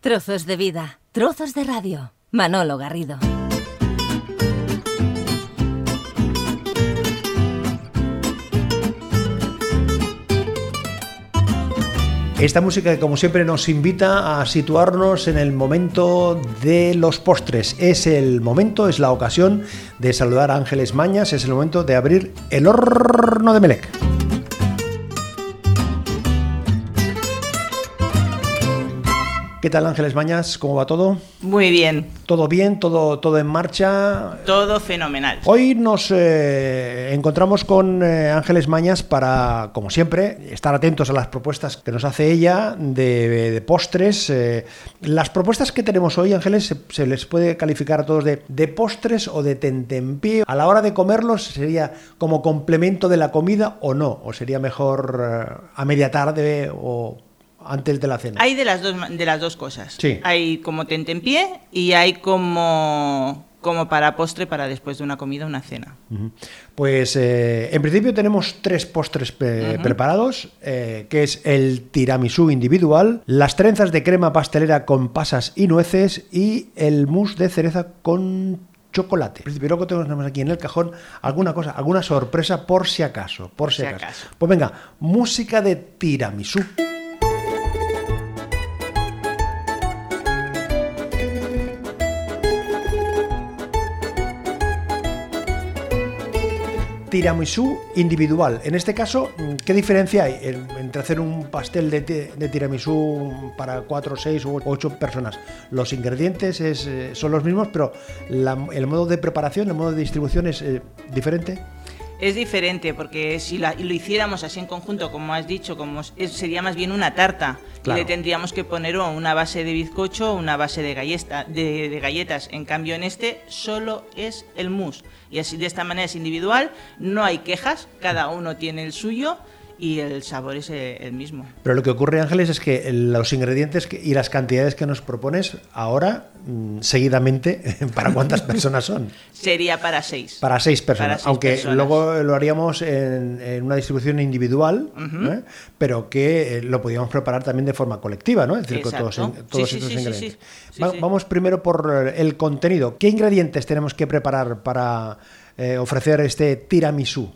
Trozos de vida, trozos de radio. Manolo Garrido. Esta música como siempre nos invita a situarnos en el momento de los postres. Es el momento, es la ocasión de saludar a Ángeles Mañas, es el momento de abrir el horno de Melec. ¿Qué tal Ángeles Mañas? ¿Cómo va todo? Muy bien. ¿Todo bien? ¿Todo, todo en marcha? Todo fenomenal. Hoy nos eh, encontramos con eh, Ángeles Mañas para, como siempre, estar atentos a las propuestas que nos hace ella de, de postres. Eh, las propuestas que tenemos hoy, Ángeles, se, se, les puede calificar a todos de, de postres o de tentempié. A la hora de comerlos, ¿sería como complemento de la comida o no? ¿O sería mejor a media tarde o antes de la cena. Hay de las dos, de las dos cosas. Sí. Hay como tentempié y hay como, como para postre para después de una comida una cena. Uh -huh. Pues eh, en principio tenemos tres postres uh -huh. preparados, eh, que es el tiramisú individual, las trenzas de crema pastelera con pasas y nueces y el mousse de cereza con chocolate. Y luego tenemos aquí en el cajón alguna cosa, alguna sorpresa por si acaso, por si, Si acaso. acaso. Pues venga, música de tiramisú. Tiramisú individual. En este caso, ¿qué diferencia hay entre hacer un pastel de, de tiramisú para 4, 6 u 8 personas? Los ingredientes es, eh, son los mismos, pero la, el modo de preparación, el modo de distribución es eh, diferente. Es diferente porque si la- lo hiciéramos así en conjunto, como has dicho, como es- sería más bien una tarta. Claro. Y le tendríamos que poner una base de bizcocho o una base de, galleta, de, de galletas. En cambio, en este solo es el mousse. Y así de esta manera es individual, no hay quejas, cada uno tiene el suyo y el sabor es eh, el mismo. Pero lo que ocurre, Ángeles, es que los ingredientes y las cantidades que nos propones ahora, mm, seguidamente, ¿para cuántas personas son? Sería para seis. Para seis personas, Para seis aunque personas. luego lo haríamos en, en una distribución individual. ¿eh? pero que eh, lo podíamos preparar también de forma colectiva, ¿no? Es decir, con todos, todos Sí, estos sí, ingredientes. sí. Va-. Vamos primero por el contenido. ¿Qué ingredientes tenemos que preparar para eh, ofrecer este tiramisú?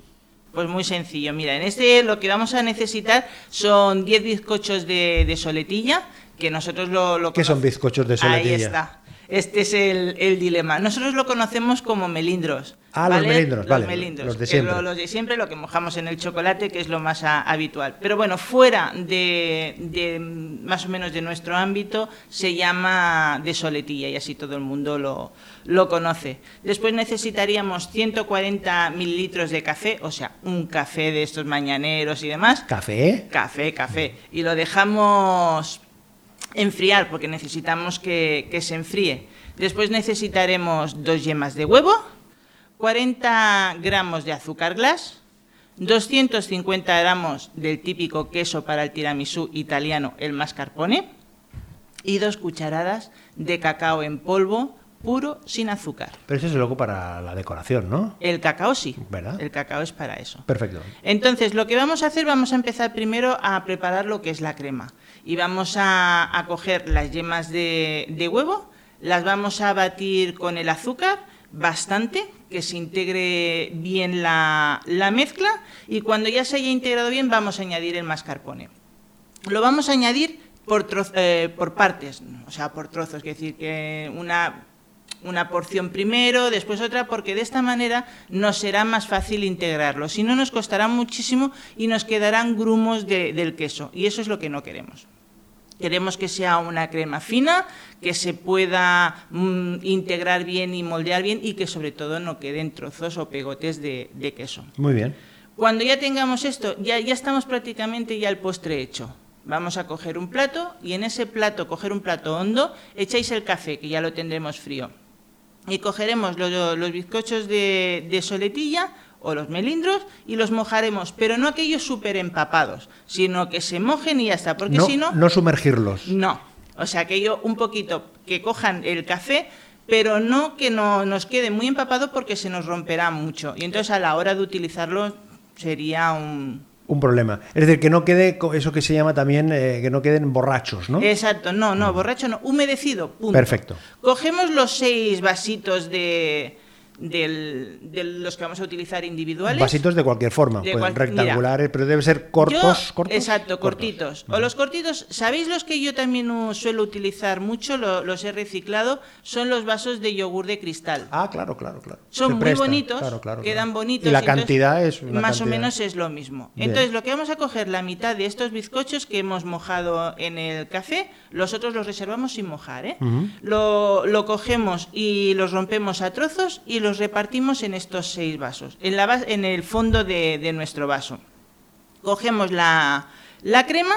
Pues muy sencillo, mira, en este lo que vamos a necesitar son 10 bizcochos de, de soletilla, que nosotros lo... lo ¿Qué son bizcochos de soletilla? Ahí está. Este es el, el dilema. Nosotros lo conocemos como melindros. Ah, los melindros, vale, melindros, los de siempre. lo- los de siempre, lo que mojamos en el chocolate, que es lo más a- habitual. Pero bueno, fuera de, de, más o menos de nuestro ámbito, se llama de soletilla y así todo el mundo lo, lo conoce. Después necesitaríamos 140 mililitros de café, o sea, un café de estos mañaneros y demás. ¿Café? Café, café. Y lo dejamos enfriar porque necesitamos que, que se enfríe. Después necesitaremos dos yemas de huevo, 40 gramos de azúcar glass, 250 gramos del típico queso para el tiramisú italiano, el mascarpone, y dos cucharadas de cacao en polvo puro sin azúcar. Pero eso es luego para la decoración, ¿no? El cacao sí, ¿Verdad? el cacao es para eso. Perfecto. Entonces, lo que vamos a hacer, vamos a empezar primero a preparar lo que es la crema. Y vamos a, a coger las yemas de, de huevo, las vamos a batir con el azúcar bastante, que se integre bien la, la mezcla. Y cuando ya se haya integrado bien, vamos a añadir el mascarpone. Lo vamos a añadir por, troz- eh, por partes, o sea, por trozos, es decir, que una, una porción primero, después otra, porque de esta manera nos será más fácil integrarlo. Si no, nos costará muchísimo y nos quedarán grumos de- del queso, y eso es lo que no queremos. Queremos que sea una crema fina, que se pueda mm, integrar bien y moldear bien y que sobre todo no queden trozos o pegotes de- de queso. Muy bien. Cuando ya tengamos esto, ya, ya estamos prácticamente ya el postre hecho. Vamos a coger un plato y en ese plato, coger un plato hondo, echáis el café, que ya lo tendremos frío. Y cogeremos los, los bizcochos de, de soletilla o los melindros y los mojaremos, pero no aquellos súper empapados, sino que se mojen y ya está, porque No, si no, no sumergirlos. no. O sea, aquello un poquito que cojan el café, pero no que no nos quede muy empapado porque se nos romperá mucho. Y entonces a la hora de utilizarlo sería un, un problema. Es decir, que no quede eso que se llama también, eh, que no queden borrachos, ¿no? Exacto, no, no, borracho no, humedecido, punto. Perfecto. Cogemos los seis vasitos de, del- de los que vamos a utilizar individuales. Vasitos de cualquier forma, De cual- rectangulares, pero deben ser cortos, Yo- cortos. Exacto, cortitos. O los cortitos, ¿sabéis los que yo también suelo utilizar mucho? Lo- los he reciclado, son los vasos de yogur de cristal. Ah, claro, claro, claro. Son Se muy presta, bonitos, claro, claro, quedan claro. bonitos. Y la entonces, cantidad es una más o menos es lo mismo. Bien. Entonces lo que vamos a coger la mitad de estos bizcochos que hemos mojado en el café, los otros los reservamos sin mojar, ¿eh? Lo, lo cogemos y los rompemos a trozos y los repartimos en estos seis vasos, en, la, en el fondo de, de nuestro vaso. Cogemos la, la crema.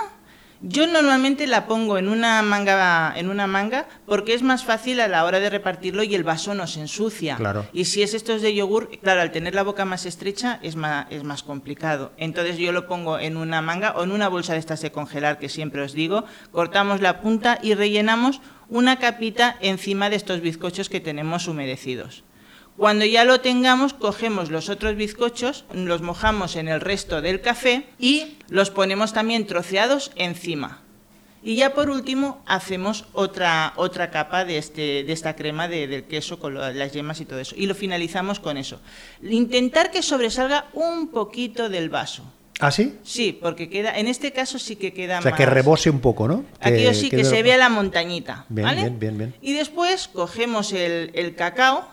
Yo normalmente la pongo en una manga en una manga porque es más fácil a la hora de repartirlo y el vaso no se ensucia. Claro. Y si es estos de yogur, claro, al tener la boca más estrecha es más, es más complicado. Entonces yo lo pongo en una manga o en una bolsa de estas de congelar que siempre os digo, cortamos la punta y rellenamos una capita encima de estos bizcochos que tenemos humedecidos. Cuando ya lo tengamos, cogemos los otros bizcochos, los mojamos en el resto del café y los ponemos también troceados encima. Y ya por último hacemos otra, otra capa de, este, de esta crema de- del queso con las yemas y todo eso. Y lo finalizamos con eso. Intentar que sobresalga un poquito del vaso. ¿Ah, sí? Sí, porque queda, en este caso sí que queda O sea, más. que rebose un poco, ¿no? Aquello sí que quede- se vea la montañita. Bien, ¿vale? bien, bien, bien. Y después cogemos el, el cacao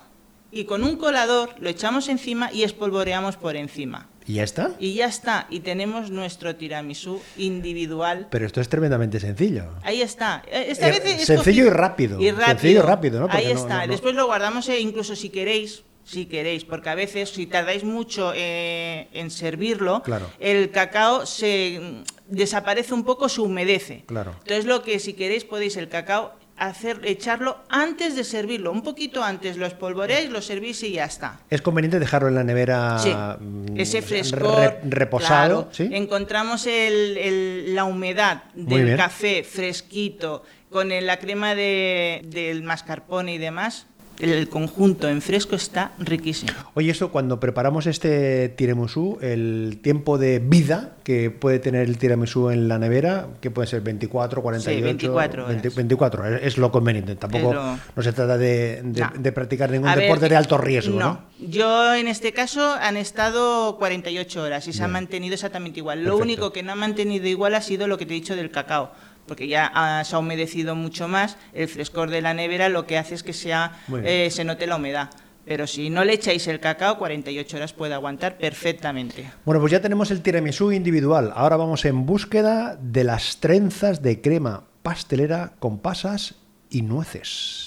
y con un colador lo echamos encima y espolvoreamos por encima. ¿Y ya está? Y ya está. Y tenemos nuestro tiramisú individual. Pero esto es tremendamente sencillo. Ahí está. Eh, Esta Eh, vez sencillo y rápido. Y rápido. Sencillo y rápido, ¿no? Porque Ahí está. no- no- Después lo guardamos eh, incluso si queréis. Si queréis, porque a veces si tardáis mucho eh, en servirlo, Claro. el cacao se mm, desaparece un poco, se humedece. Claro. Entonces lo que si queréis podéis el cacao hacer echarlo antes de servirlo, un poquito antes lo espolvoreáis, lo servís y ya está. Es conveniente dejarlo en la nevera Sí, mm, ese frescor. re- reposado. claro. ¿sí? Encontramos el- el- la humedad del café fresquito con el- la crema de, del mascarpone y demás. El conjunto en fresco está riquísimo. Oye, eso cuando preparamos este tiramisú, el tiempo de vida que puede tener el tiramisú en la nevera, que puede ser 24, 48, 24 horas. 20 24, es es lo conveniente. Tampoco lo- no se trata de, de- No. de practicar ningún A ver, deporte de alto riesgo, ¿no? Yo en este caso han estado 48 horas y se ha Bien. mantenido exactamente igual. Lo Perfecto. único que no ha mantenido igual ha sido lo que te he dicho del cacao, porque ya ha- se ha humedecido mucho más. El frescor de la nevera lo que hace es que sea, eh, se note la humedad. Pero si no le echáis el cacao, 48 horas puede aguantar perfectamente. Bueno, pues ya tenemos el tiramisú individual. Ahora vamos en búsqueda de las trenzas de crema pastelera con pasas y nueces.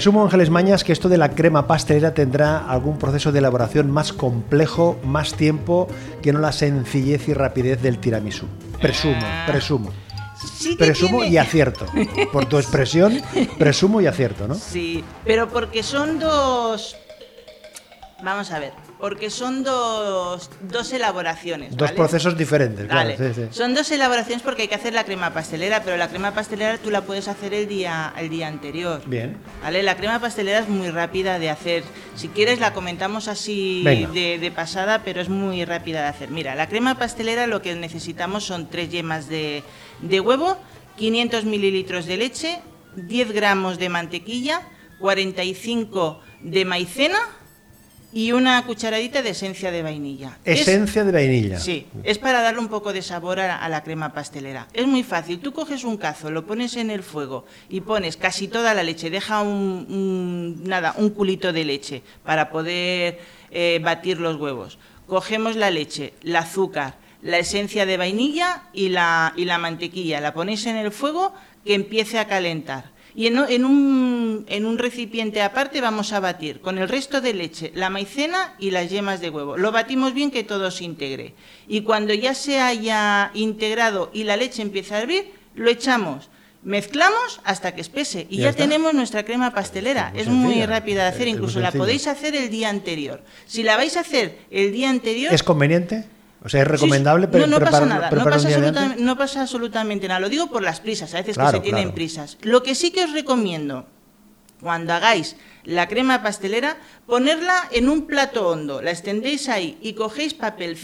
Presumo, Ángeles Mañas, que esto de la crema pastelera tendrá algún proceso de elaboración más complejo, más tiempo, que no la sencillez y rapidez del tiramisú. Presumo, Ah. presumo. Sí Presumo tiene- y acierto. Por tu expresión, presumo y acierto, ¿no? Sí, pero porque son dos... Vamos a ver, porque son dos, dos elaboraciones. Dos ¿vale? procesos diferentes, Vale. claro. sí, sí. Son dos elaboraciones porque hay que hacer la crema pastelera, pero la crema pastelera tú la puedes hacer el día, el día anterior. Bien. ¿Vale? La crema pastelera es muy rápida de hacer. Si quieres la comentamos así de, de pasada, pero es muy rápida de hacer. Mira, la crema pastelera lo que necesitamos son tres yemas de, de huevo, 500 mililitros de leche, 10 gramos de mantequilla, 45 de maicena y una cucharadita de esencia de vainilla. Es- Esencia de vainilla. Sí, es para darle un poco de sabor a, a la crema pastelera. Es muy fácil. Tú coges un cazo, lo pones en el fuego y pones casi toda la leche. Deja un, un- nada, un culito de leche para poder eh, batir los huevos. Cogemos la leche, el azúcar, la esencia de vainilla y la, y la mantequilla. La ponéis en el fuego que empiece a calentar. Y en, en un, en un recipiente aparte vamos a batir con el resto de leche, la maicena y las yemas de huevo. Lo batimos bien que todo se integre. Y cuando ya se haya integrado y la leche empieza a hervir, lo echamos. Mezclamos hasta que espese y Ya tenemos nuestra crema pastelera. Muy es muy rápida de hacer, incluso la podéis hacer el día anterior. Si la vais a hacer el día anterior, ¿Es conveniente? O sea, es Sí, recomendable sí. pre- no, no pasa nada, no pasa, absoluta- no pasa absolutamente nada. Lo digo por las prisas, a veces Claro, que se tienen claro. prisas. Lo que sí que os recomiendo, cuando hagáis la crema pastelera, ponerla en un plato hondo, la extendéis ahí y cogéis papel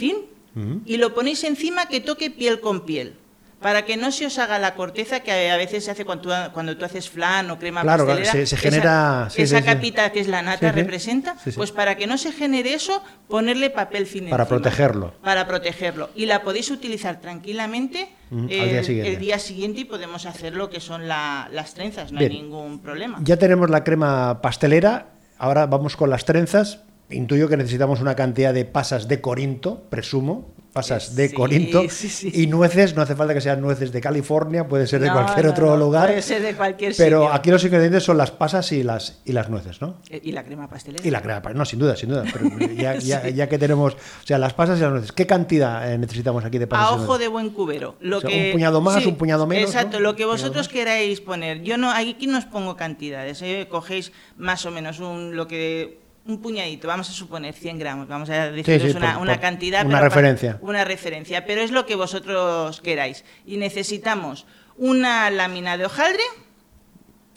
Ujú. y lo ponéis encima que toque piel con piel. Para que no se os haga la corteza que a veces se hace cuando tú, cuando tú haces flan o crema Claro, claro, pastelera. se- se genera- Esa, sí, esa sí, sí. capita que es la nata representa. Pues para que no se genere eso, ponerle papel film Para encima protegerlo. para protegerlo. Y la podéis utilizar tranquilamente Mm, el, día siguiente. el día siguiente y podemos hacer lo que son la- las trenzas, no Bien. hay ningún problema. Ya tenemos la crema pastelera, ahora vamos con las trenzas. Intuyo que necesitamos una cantidad de pasas de Corinto, presumo, pasas de Sí, Corinto sí, sí. y nueces, no hace falta que sean nueces de California, puede ser de No, cualquier no, otro no, lugar. puede ser de cualquier Pero sitio. aquí los ingredientes son las pasas y las y las nueces, ¿no? Eh, Y la crema pastelera. Y la crema, pa- no, sin duda, sin duda. Pero ya, ya- ya que tenemos, o sea, las pasas y las nueces, ¿qué cantidad eh, necesitamos aquí de pasas? a ojo de buen cubero. Lo O sea, que, un puñado más, un puñado menos, Exacto, lo que vosotros queráis poner. Yo no, aquí no os pongo cantidades. ¿eh? Cogéis más o menos un, lo que un puñadito, vamos a suponer 100 gramos, vamos a deciros sí, una, por- una por- cantidad. una pero referencia. Una referencia, pero es lo que vosotros queráis. Y necesitamos una lámina de hojaldre.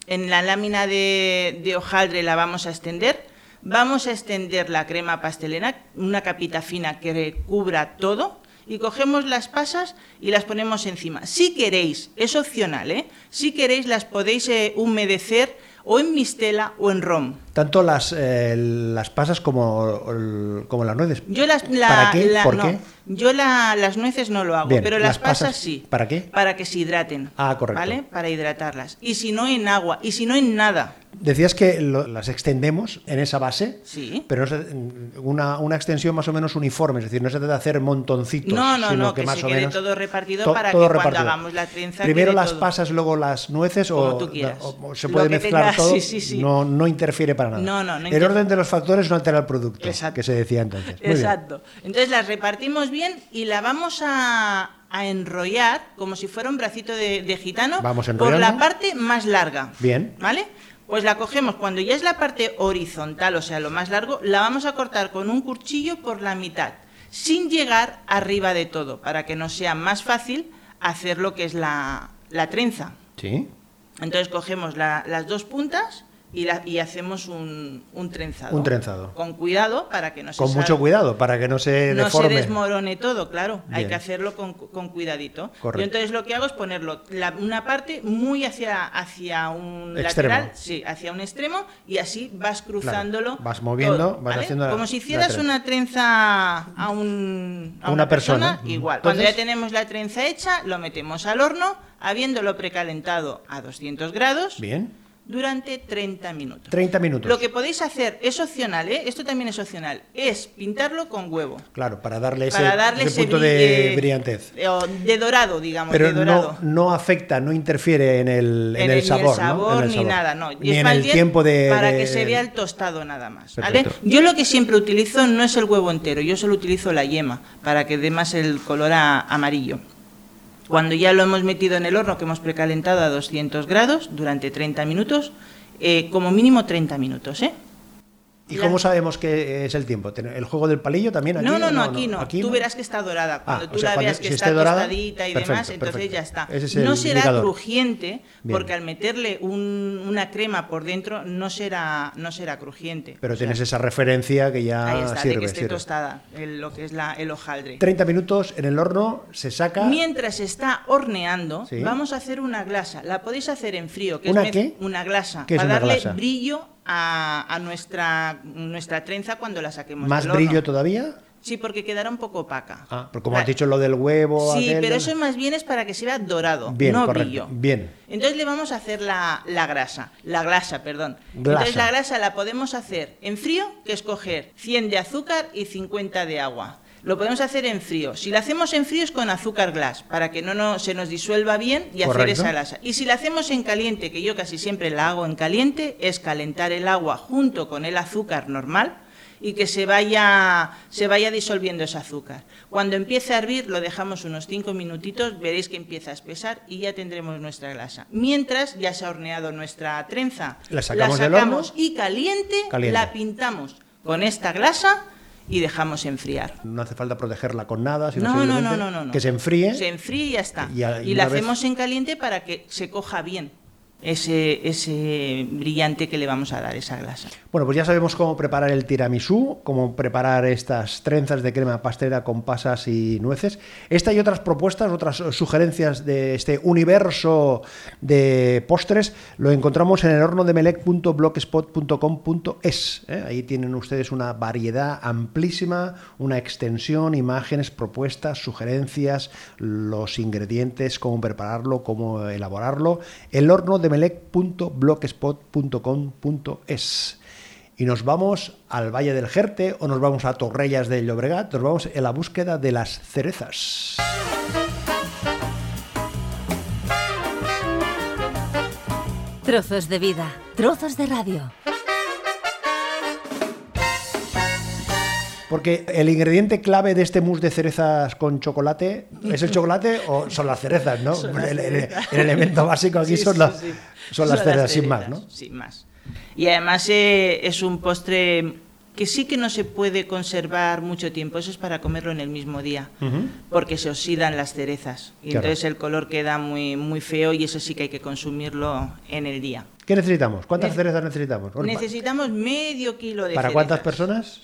En la lámina de, de hojaldre la vamos a extender. Vamos a extender la crema pastelera, una capita fina que cubra todo. Y cogemos las pasas y las ponemos encima. Si queréis, es opcional, ¿eh? Si queréis, las podéis eh, humedecer o en mistela o en rom. Tanto las, eh, las pasas como, el- como las nueces. Yo las la- ¿Para qué? la- ¿Por no, qué? Yo la- las nueces no lo hago, Bien, pero las, las pasas, pasas, sí. ¿para qué? Para que se hidraten. Ah, correcto. ¿Vale? Para hidratarlas. Y si no en agua, y si no en nada. Decías que lo- las extendemos en esa base, Sí. pero se- una, una extensión más o menos uniforme, es decir, no se trata de hacer montoncitos, No, no, sino no, que, que, más se o quede menos todo repartido to- para todo que cuando repartido. hagamos la trenza Primero las todo. pasas, luego las nueces o, tú quieras. o- o se puede mezclar tengas, todo, sí, sí, sí. No, no interfiere para nada. No, no, no El orden de los factores no altera el producto, Exacto. que se decía entonces. Muy bien. Exacto. Entonces las repartimos bien y la vamos a, a enrollar como si fuera un bracito de, de gitano Vamos por la parte más larga. Bien. ¿Vale? Pues la cogemos cuando ya es la parte horizontal, o sea, lo más largo, la vamos a cortar con un cuchillo por la mitad, sin llegar arriba de todo, para que nos sea más fácil hacer lo que es la, la trenza. Sí. Entonces cogemos la- las dos puntas y, la- y hacemos un, un trenzado. Un trenzado. Con cuidado para que no se Con salga- mucho cuidado para que no se no deforme. se desmorone todo, claro. Hay que hacerlo con, con cuidadito. Correcto. Yo entonces lo que hago es ponerlo la- una parte muy hacia, hacia un Extremo. lateral, sí, hacia un extremo, y así vas cruzándolo. Vas moviendo, todo, vas ¿vale? haciendo la- Como si hicieras una trenza a, un, a una persona. Igual. Entonces- Cuando ya tenemos la trenza hecha, lo metemos al horno, habiéndolo precalentado a 200 grados Bien. Durante 30 minutos. 30 minutos. Lo que podéis hacer es opcional, ¿eh? esto también es opcional, es pintarlo con huevo. Claro, para darle ese, para darle ese ese punto de eh, brillantez. eh, o de dorado, digamos, Pero de dorado. no, no afecta, no interfiere en el, en En el el- sabor, ni el ¿no? sabor En el ni sabor. nada, no. Ni es en el tiempo de... Para de- que se vea el tostado nada más. ¿vale? Yo lo que siempre utilizo no es el huevo entero, yo solo utilizo la yema para que dé más el color a- amarillo. Cuando ya lo hemos metido en el horno que hemos precalentado a 200 grados durante 30 minutos, eh, como mínimo 30 minutos, ¿eh? ¿Y Ya. cómo sabemos que es el tiempo? ¿Ten- ¿El juego del palillo también aquí? No, no, no, aquí no. Aquí tú no. verás que está dorada. Cuando Ah, tú o sea, la cuando- veas que si está dorada, tostadita y perfecto, demás, entonces perfecto. ya está. Es no será indicador. crujiente, Bien. porque al meterle un- una crema por dentro no será, no será crujiente. Pero O sea, tienes esa referencia que ya Ahí está, sirve. de que esté sirve. tostada, el- lo que es la, el hojaldre. 30 minutos en el horno, se saca... Mientras está horneando, Sí. vamos a hacer una glasa. La podéis hacer en frío. Que ¿Una es qué? Una glasa. ¿Qué es para una darle glasa? brillo a, a nuestra, nuestra trenza cuando la saquemos ¿Más del horno. brillo todavía? Sí, porque quedará un poco opaca. Ah, pero como has dicho lo del huevo... Sí, aquel, pero eso más bien es para que se vea dorado, Bien, no correcto. brillo. Bien. Entonces le vamos a hacer la, la grasa, la grasa, perdón. Glasa. Entonces la grasa la podemos hacer en frío, que es coger 100 de azúcar y 50 de agua. Lo podemos hacer en frío. Si la hacemos en frío es con azúcar glass, para que no, no se nos disuelva bien y hacer esa grasa. Y si la hacemos en caliente, que yo casi siempre la hago en caliente, es calentar el agua junto con el azúcar normal y que se vaya, se vaya disolviendo ese azúcar. Cuando empiece a hervir, lo dejamos unos 5 minutitos, veréis que empieza a espesar y ya tendremos nuestra grasa. Mientras ya se ha horneado nuestra trenza, La sacamos del horno. y caliente, Caliente. la pintamos con esta grasa y dejamos enfriar. No hace falta protegerla con nada, sino No, no, no, que se enfríe. Se enfríe y ya está. Y a- y y la vez- hacemos en caliente para que se coja bien ese, ese brillante que le vamos a dar, esa grasa. Bueno, pues ya sabemos cómo preparar el tiramisú, cómo preparar estas trenzas de crema pastelera con pasas y nueces. Esta y otras propuestas, otras sugerencias de este universo de postres, lo encontramos en el horno de melec.blogspot.com.es. ¿eh? Ahí tienen ustedes una variedad amplísima, una extensión, imágenes, propuestas, sugerencias, los ingredientes, cómo prepararlo, cómo elaborarlo. El horno de melec.blogspot.com.es. Y nos vamos al Valle del Jerte o nos vamos a Torrellas de Llobregat, nos vamos en la búsqueda de las cerezas. Trozos de vida, trozos de radio. Porque el ingrediente clave de este mousse de cerezas con chocolate es el chocolate o son las cerezas, ¿no? Las el, el- cerezas. el elemento básico aquí Sí, son, sí, las, sí. son las cerezas, sin más, ¿no? Sin más. Y además eh, es un postre que sí que no se puede conservar mucho tiempo, eso es para comerlo en el mismo día, porque se oxidan las cerezas y Claro. entonces el color queda muy, muy feo y eso sí que hay que consumirlo en el día. ¿Qué necesitamos? ¿Cuántas Ne- cerezas necesitamos? Necesitamos medio kilo de ¿Para cuántas personas?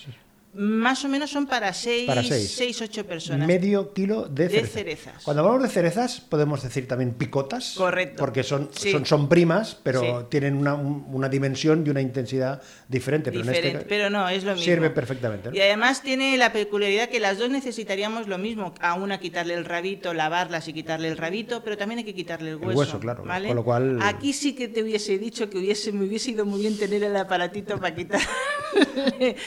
Más o menos son para seis, Para seis. seis, ocho personas. Medio kilo de De cerezas. Cuando hablamos de cerezas, podemos decir también picotas. Correcto. Porque son, Sí. son, son primas, pero Sí. tienen una, un- una dimensión y una intensidad diferente. Pero, en este pero no, es lo mismo. Sirve perfectamente. ¿no? Y además tiene la peculiaridad que las dos necesitaríamos lo mismo. A una quitarle el rabito, lavarlas y quitarle el rabito, pero también hay que quitarle el hueso. hueso, claro. ¿vale? Con lo cual- Aquí sí que te hubiese dicho que hubiese, me hubiese ido muy bien tener el aparatito para quitar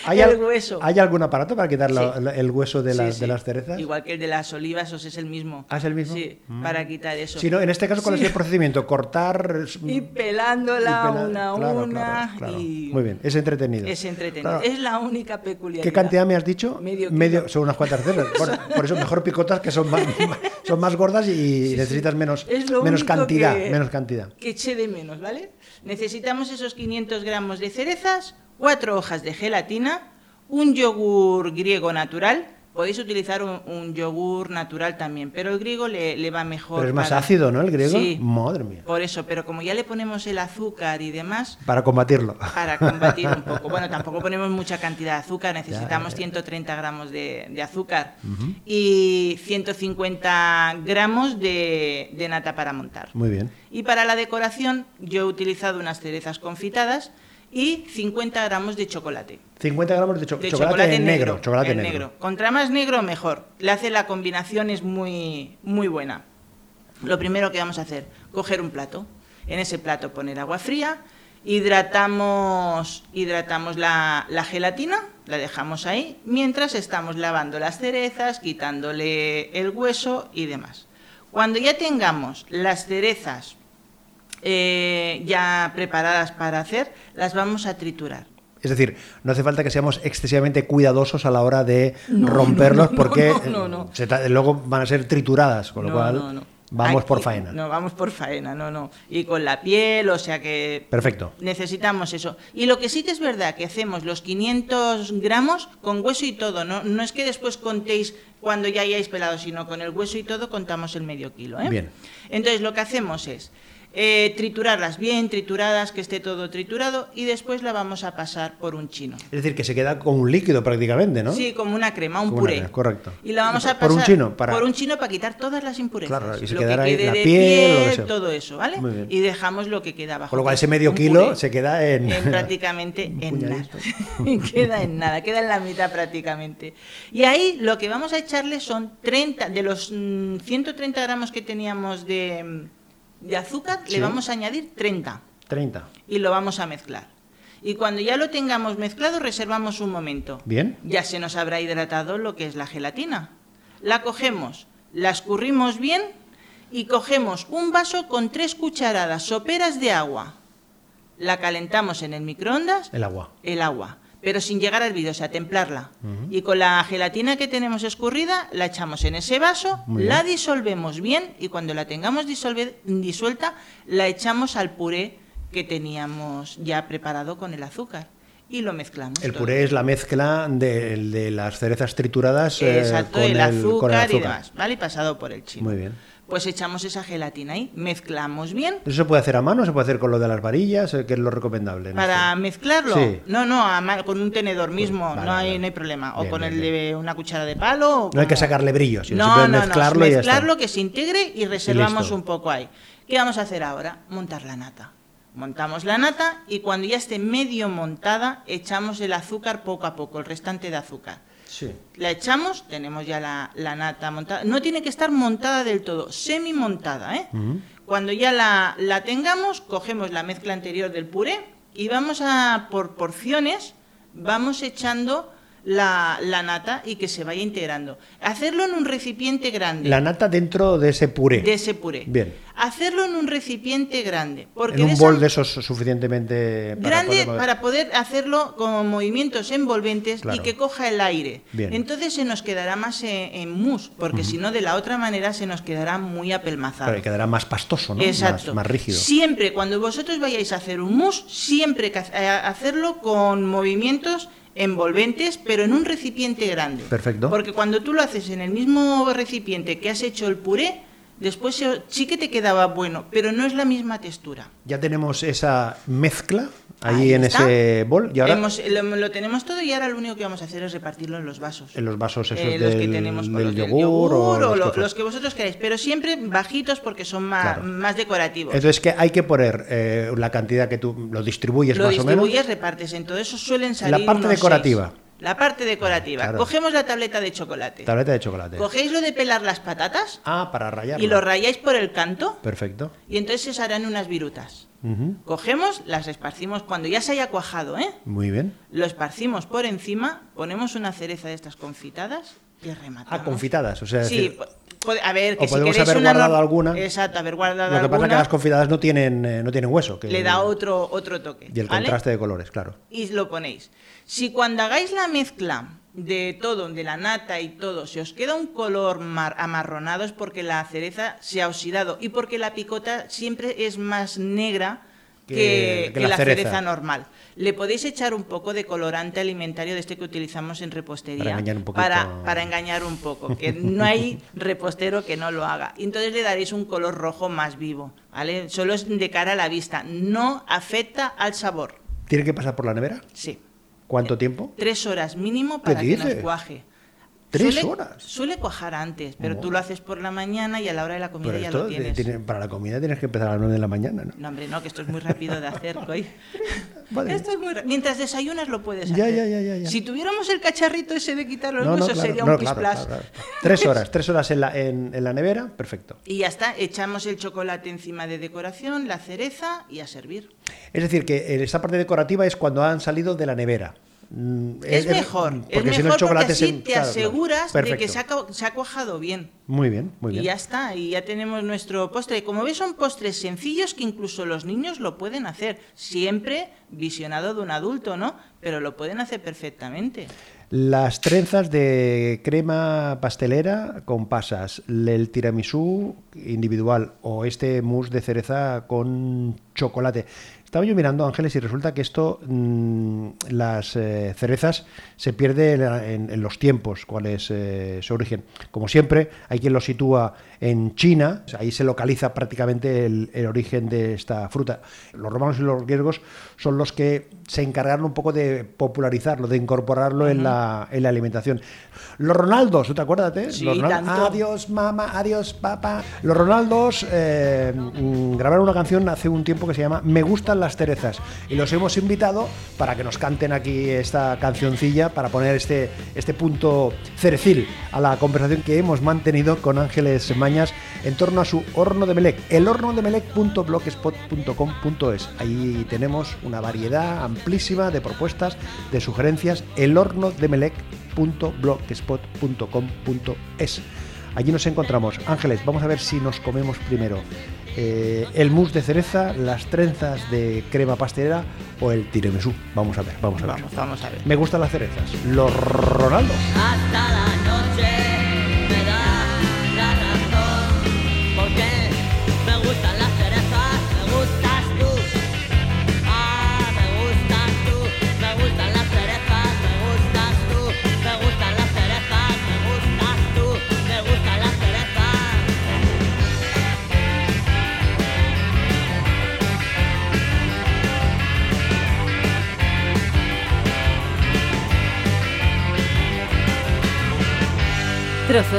¿Hay, el hueso. ¿Hay algún aparato para quitar la- Sí. la- el hueso de, las sí. de las cerezas? Igual que el de las olivas, os es el mismo. ¿Ah, es el mismo? Sí, Mm. para quitar eso. Si no, en este caso, ¿cuál es el procedimiento? Cortar. Y pelándola y pela- una a claro, una. claro, claro. y Muy bien, es entretenido. Es entretenido. Es la única peculiaridad. ¿Qué cantidad me has dicho? Medio son unas cuantas cerezas. Bueno, por eso mejor picotas que son más, son más gordas y necesitas menos, menos cantidad. que- Menos cantidad. que eché de menos, ¿vale? Necesitamos esos 500 gramos de cerezas, cuatro hojas de gelatina, un yogur griego natural. Podéis utilizar un, un yogur natural también, pero el griego le, le va mejor. Pero es más para- ácido, ¿no? El griego. Sí. Madre mía. Por eso, pero como ya le ponemos el azúcar y demás, Para combatirlo. para combatir un poco. Bueno, tampoco ponemos mucha cantidad de azúcar, necesitamos ya. 130 gramos de, de azúcar y 150 gramos de, de nata para montar. Muy bien. Y para la decoración yo he utilizado unas cerezas confitadas y 50 gramos de chocolate. 50 gramos de, cho- De chocolate, negro. Chocolate negro. Contra más negro, mejor. Le hace la combinación, es muy, muy buena. Lo primero que vamos a hacer, coger un plato. En ese plato poner agua fría, hidratamos, hidratamos la, la gelatina, la dejamos ahí, mientras estamos lavando las cerezas, quitándole el hueso y demás. Cuando ya tengamos las cerezas eh, ya preparadas para hacer, las vamos a triturar. Es decir, no hace falta que seamos excesivamente cuidadosos a la hora de No, romperlos no, no, porque se luego van a ser trituradas, con lo cual vamos Aquí- por faena. No, vamos por faena, no, no. Y con la piel, o sea que Perfecto. necesitamos eso. Y lo que sí que es verdad, que hacemos los 500 gramos con hueso y todo, no, no es que después contéis cuando ya hayáis pelado, sino con el hueso y todo contamos el medio kilo. ¿eh? Bien. Entonces lo que hacemos es eh, triturarlas bien trituradas, que esté todo triturado, y después la vamos a pasar por un chino. Es decir, que se queda con un líquido prácticamente, ¿no? Sí, como una crema, un Como puré. crema, correcto. Y la vamos ¿Y a pasar por un chino, para- por un chino para quitar todas las impurezas. Claro, y se lo quedará que quede la de piel o lo que piel, sea. todo eso, ¿vale? Muy bien. Y dejamos lo que queda abajo. Con lo cual ese es medio kilo se queda en... en prácticamente en nada. queda en nada, queda en la mitad prácticamente. Y ahí lo que vamos a echarle son 30, de los mm, 130 gramos que teníamos de, mm, de azúcar, Sí. le vamos a añadir 30 30. y lo vamos a mezclar. Y cuando ya lo tengamos mezclado, reservamos un momento. Bien. Ya se nos habrá hidratado lo que es la gelatina. La cogemos, la escurrimos bien y cogemos un vaso con tres cucharadas soperas de agua. La calentamos en el microondas, El agua. el agua. Pero sin llegar al hervir, o sea, templarla. Y con la gelatina que tenemos escurrida, la echamos en ese vaso, Muy la bien. disolvemos bien y cuando la tengamos disuelta, la echamos al puré que teníamos ya preparado con el azúcar y lo mezclamos. El todo. puré es la mezcla de, de las cerezas trituradas eh, Exacto, con, el, el, azúcar con el y azúcar. demás, ¿vale? Y pasado por el chino. Muy bien. Pues echamos esa gelatina ahí, mezclamos bien. ¿Eso se puede hacer a mano? ¿Se puede hacer con lo de las varillas? eh, ¿Qué es lo recomendable? en Para mezclarlo, Sí. no, no, a con un tenedor mismo, vale, no, hay, vale. no hay problema. O Bien, con bien, el de una cuchara de palo. o No hay que sacarle brillo, sino no, simplemente no, no, mezclarlo y ya está. mezclarlo, que se integre y reservamos un poco ahí. ¿Qué vamos a hacer ahora? Montar la nata. Montamos la nata y cuando ya esté medio montada, echamos el azúcar poco a poco, el restante de azúcar. Sí. La echamos, tenemos ya la, la nata montada. No tiene que estar montada del todo, semi montada. ¿eh? Cuando ya la, la tengamos, cogemos la mezcla anterior del puré y vamos a, por porciones, vamos echando la, la nata y que se vaya integrando. Hacerlo en un recipiente grande. La nata dentro de ese puré. de ese puré. Bien. Hacerlo en un recipiente grande. Porque en un de bol de esos suficientemente para grande poder mover. para poder hacerlo con movimientos envolventes Claro. y que coja el aire. Bien. Entonces se nos quedará más en, en mousse, porque si no de la otra manera se nos quedará muy apelmazado. Y quedará más pastoso, ¿no? Exacto. Más, más rígido. Siempre, cuando vosotros vayáis a hacer un mousse, siempre hacerlo con movimientos envolventes, pero en un recipiente grande. Perfecto. Porque cuando tú lo haces en el mismo recipiente que has hecho el puré, después se- sí que te quedaba bueno, pero no es la misma textura. Ya tenemos esa mezcla ahí, Ahí en está. ese bol y ahora Hemos- lo, lo tenemos todo y ahora lo único que vamos a hacer es repartirlo en los vasos. en los vasos esos Eh, los que del, tenemos del los del yogur, o o los lo- los que vosotros queráis, pero siempre bajitos porque son más, Claro. más decorativos. Entonces que hay que poner eh, la cantidad que tú lo distribuyes lo más o menos. distribuyes, repartes, en todo eso suelen salir parte unos decorativa. seis. La parte decorativa. Claro. Cogemos la tableta de chocolate. Tableta de chocolate. Cogéis lo de pelar las patatas Ah, para rayar. y lo rayáis por el canto Perfecto. y entonces se harán unas virutas. Cogemos, las esparcimos cuando ya se haya cuajado, ¿eh? Muy bien. Lo esparcimos por encima, ponemos una cereza de estas confitadas y rematamos. Ah, confitadas, o sea, Sí, decir- a ver, o que si podemos haber una guardado alguna. Exacto, haber guardado Lo que pasa es que alguna, las confitadas no tienen, eh, no tienen hueso. Que le da otro, otro toque. Y el ¿vale? contraste de colores, claro. Y lo ponéis. Si cuando hagáis la mezcla de todo, de la nata y todo, se os queda un color mar- amarronado es porque la cereza se ha oxidado y porque la picota siempre es más negra Que- que, que que la la, cereza. cereza. normal. Le podéis echar un poco de colorante alimentario de este que utilizamos en repostería Para engañar un poquito. para, para engañar un poco, que no hay repostero que no lo haga. Entonces le daréis un color rojo más vivo, ¿vale? Solo es de cara a la vista, no afecta al sabor. ¿Tiene que pasar por la nevera? Sí. ¿Cuánto tiempo? Tres horas mínimo para que nos dices? cuaje. ¿Tres Suele- horas? Suele cuajar antes, pero Oh. tú lo haces por la mañana y a la hora de la comida Pero ya esto lo tienes. tiene- para la comida tienes que empezar a las 9 de la mañana, ¿no? No, hombre, no, que esto es muy rápido de hacer, coy. Vale. Esto es muy ra- Mientras desayunas lo puedes Ya, hacer. ya, ya, ya, ya. Si tuviéramos el cacharrito ese de quitar los No, no, huesos, claro, sería no, un claro. Tres horas, tres horas en la, en, en la nevera, perfecto. Y ya está, echamos el chocolate encima de decoración, la cereza y a servir. Es decir, que esa parte decorativa es cuando han salido de la nevera. Mm, Es, mejor, es porque si no el mejor chocolate porque así te claro, claro. aseguras de que ha, se ha cuajado bien. Muy bien, muy bien. Y ya está, y ya tenemos nuestro postre. Como ves, son postres sencillos que incluso los niños lo pueden hacer. Siempre visionado de un adulto, ¿no? Pero lo pueden hacer perfectamente. Las trenzas de crema pastelera con pasas, el tiramisú individual o este mousse de cereza con chocolate. Estaba yo mirando, Ángeles, y resulta que esto, mm, las eh, cerezas se pierde en, los tiempos, cuál es eh, su origen. Como siempre, hay quien lo sitúa en China, ahí se localiza prácticamente el, el origen de esta fruta. Los romanos y los griegos son los que se encargaron un poco de popularizarlo, de incorporarlo en, la, en la alimentación. Los Ronaldos, ¿tú te acuerdas? eh? Sí, los tanto. Adiós, mamá, adiós, papá. Los Ronaldos eh, mm, grabaron una canción hace un tiempo que se llama Me las cerezas. Y los hemos invitado para que nos canten aquí esta cancioncilla, para poner este, este punto cerecil a la conversación que hemos mantenido con Ángeles Mañas en torno a su horno de Melec. El horno de Melec.blogspot.com.es. Ahí tenemos una variedad amplísima de propuestas, de sugerencias. El horno de Melec.blogspot.com.es. Allí nos encontramos. Ángeles, vamos a ver si nos comemos primero eh, el mousse de cereza, las trenzas de crema pastelera o el tiramisú. Vamos a ver, vamos a ver. Vamos, vamos a ver. Me gustan las cerezas. Los Ronaldos. Hasta la noche